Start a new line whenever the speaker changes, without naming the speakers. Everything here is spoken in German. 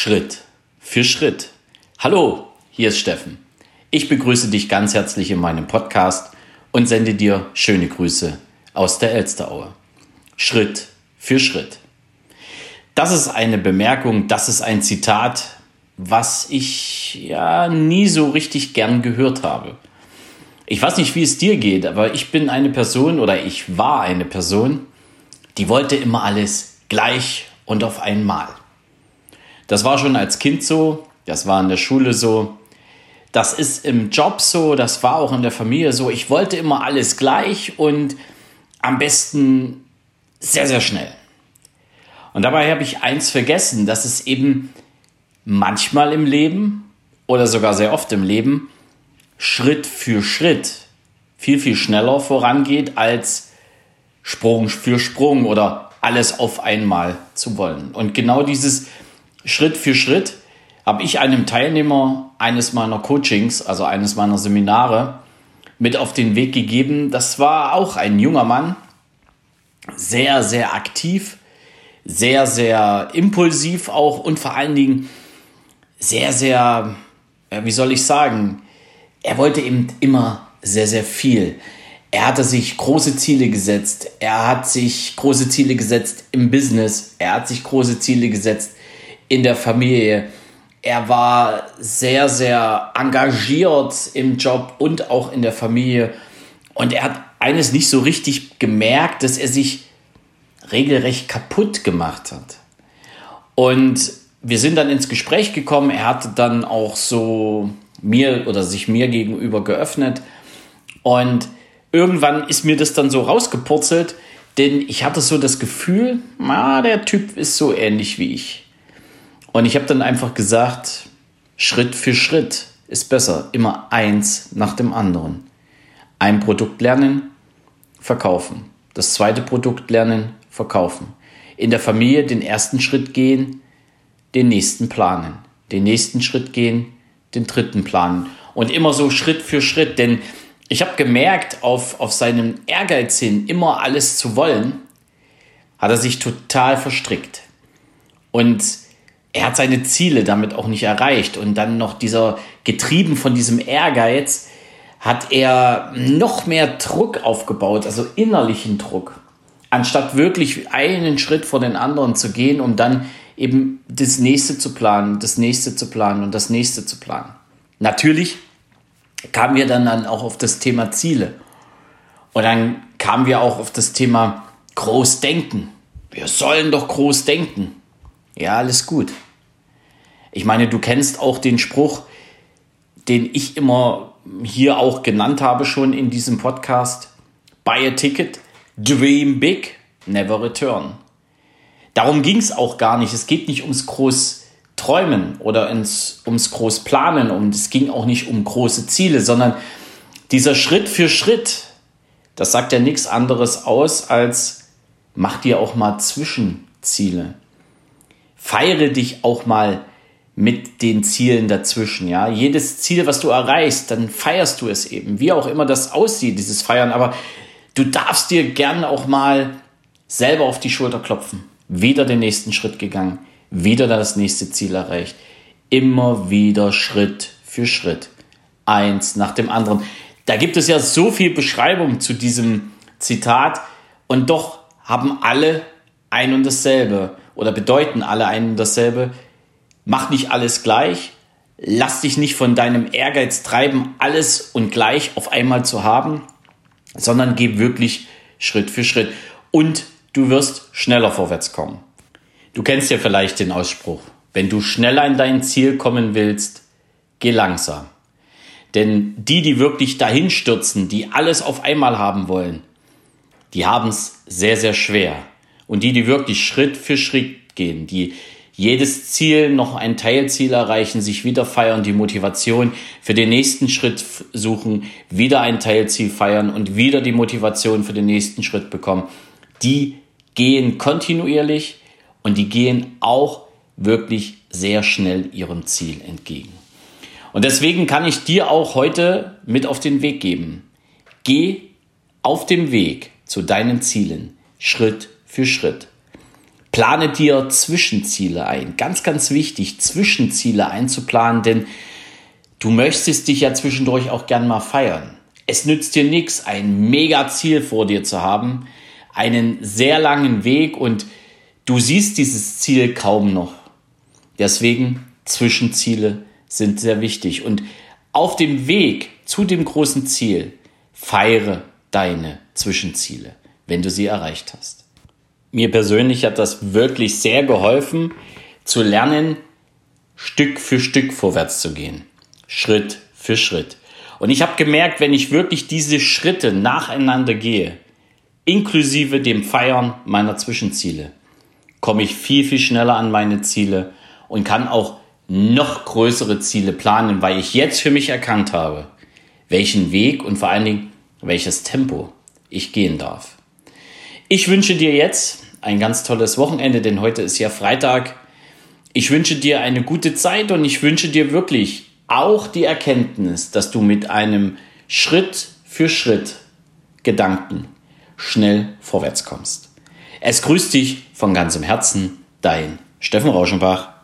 Schritt für Schritt. Hallo, hier ist Steffen. Ich begrüße dich ganz herzlich in meinem Podcast und sende dir schöne Grüße aus der Elsteraue. Schritt für Schritt. Das ist eine Bemerkung, das ist ein Zitat, was ich ja nie so richtig gern gehört habe. Ich weiß nicht, wie es dir geht, aber ich bin eine Person oder ich war eine Person, die wollte immer alles gleich und auf einmal. Das war schon als Kind so, das war in der Schule so, das ist im Job so, das war auch in der Familie so. Ich wollte immer alles gleich und am besten sehr, sehr schnell. Und dabei habe ich eins vergessen, dass es eben manchmal im Leben oder sogar sehr oft im Leben Schritt für Schritt viel, viel schneller vorangeht als Sprung für Sprung oder alles auf einmal zu wollen. Und genau dieses Schritt für Schritt habe ich einem Teilnehmer eines meiner Coachings, also eines meiner Seminare, mit auf den Weg gegeben. Das war auch ein junger Mann, sehr, sehr aktiv, sehr, sehr impulsiv auch und vor allen Dingen sehr, sehr, wie soll ich sagen, er wollte eben immer sehr, sehr viel. Er hatte sich große Ziele gesetzt. Er hat sich große Ziele gesetzt im Business. Er hat sich große Ziele gesetzt in der Familie. Er war sehr, sehr engagiert im Job und auch in der Familie. Und er hat eines nicht so richtig gemerkt, dass er sich regelrecht kaputt gemacht hat. Und wir sind dann ins Gespräch gekommen. Er hatte dann auch so mir oder sich mir gegenüber geöffnet. Und irgendwann ist mir das dann so rausgepurzelt, denn ich hatte so das Gefühl, ah, der Typ ist so ähnlich wie ich. Und ich habe dann einfach gesagt, Schritt für Schritt ist besser. Immer eins nach dem anderen. Ein Produkt lernen, verkaufen. Das zweite Produkt lernen, verkaufen. In der Familie den ersten Schritt gehen, den nächsten planen. Den nächsten Schritt gehen, den dritten planen. Und immer so Schritt für Schritt. Denn ich habe gemerkt, auf, auf seinem Ehrgeiz hin, immer alles zu wollen, hat er sich total verstrickt. Und er hat seine Ziele damit auch nicht erreicht. Und dann noch dieser, getrieben von diesem Ehrgeiz, hat er noch mehr Druck aufgebaut, also innerlichen Druck, anstatt wirklich einen Schritt vor den anderen zu gehen, um dann eben das nächste zu planen, das nächste zu planen und das nächste zu planen. Natürlich kamen wir dann, dann auch auf das Thema Ziele. Und dann kamen wir auch auf das Thema Großdenken. Wir sollen doch groß denken. Ja, alles gut. Ich meine, du kennst auch den Spruch, den ich immer hier auch genannt habe schon in diesem Podcast. Buy a ticket, dream big, never return. Darum ging es auch gar nicht. Es geht nicht ums groß Träumen oder ins, ums groß Planen und es ging auch nicht um große Ziele, sondern dieser Schritt für Schritt, das sagt ja nichts anderes aus als mach dir auch mal Zwischenziele. Feiere dich auch mal mit den Zielen dazwischen, ja. Jedes Ziel, was du erreichst, dann feierst du es eben, wie auch immer das aussieht, dieses Feiern, aber du darfst dir gern auch mal selber auf die Schulter klopfen. Wieder den nächsten Schritt gegangen, wieder das nächste Ziel erreicht. Immer wieder Schritt für Schritt. Eins nach dem anderen. Da gibt es ja so viel Beschreibung zu diesem Zitat und doch haben alle ein und dasselbe oder bedeuten alle ein und dasselbe Mach nicht alles gleich. Lass dich nicht von deinem Ehrgeiz treiben, alles und gleich auf einmal zu haben, sondern geh wirklich Schritt für Schritt. Und du wirst schneller vorwärts kommen. Du kennst ja vielleicht den Ausspruch, wenn du schneller in dein Ziel kommen willst, geh langsam. Denn die, die wirklich dahin stürzen, die alles auf einmal haben wollen, die haben es sehr, sehr schwer. Und die, die wirklich Schritt für Schritt gehen, die jedes Ziel noch ein Teilziel erreichen, sich wieder feiern, die Motivation für den nächsten Schritt suchen, wieder ein Teilziel feiern und wieder die Motivation für den nächsten Schritt bekommen. Die gehen kontinuierlich und die gehen auch wirklich sehr schnell ihrem Ziel entgegen. Und deswegen kann ich dir auch heute mit auf den Weg geben. Geh auf dem Weg zu deinen Zielen Schritt für Schritt. Plane dir Zwischenziele ein. Ganz, ganz wichtig, Zwischenziele einzuplanen, denn du möchtest dich ja zwischendurch auch gern mal feiern. Es nützt dir nichts, ein Mega-Ziel vor dir zu haben, einen sehr langen Weg und du siehst dieses Ziel kaum noch. Deswegen Zwischenziele sind sehr wichtig. Und auf dem Weg zu dem großen Ziel feiere deine Zwischenziele, wenn du sie erreicht hast. Mir persönlich hat das wirklich sehr geholfen, zu lernen, Stück für Stück vorwärts zu gehen. Schritt für Schritt. Und ich habe gemerkt, wenn ich wirklich diese Schritte nacheinander gehe, inklusive dem Feiern meiner Zwischenziele, komme ich viel, viel schneller an meine Ziele und kann auch noch größere Ziele planen, weil ich jetzt für mich erkannt habe, welchen Weg und vor allen Dingen welches Tempo ich gehen darf. Ich wünsche dir jetzt ein ganz tolles Wochenende, denn heute ist ja Freitag. Ich wünsche dir eine gute Zeit und ich wünsche dir wirklich auch die Erkenntnis, dass du mit einem Schritt für Schritt Gedanken schnell vorwärts kommst. Es grüßt dich von ganzem Herzen, dein Steffen Rauschenbach.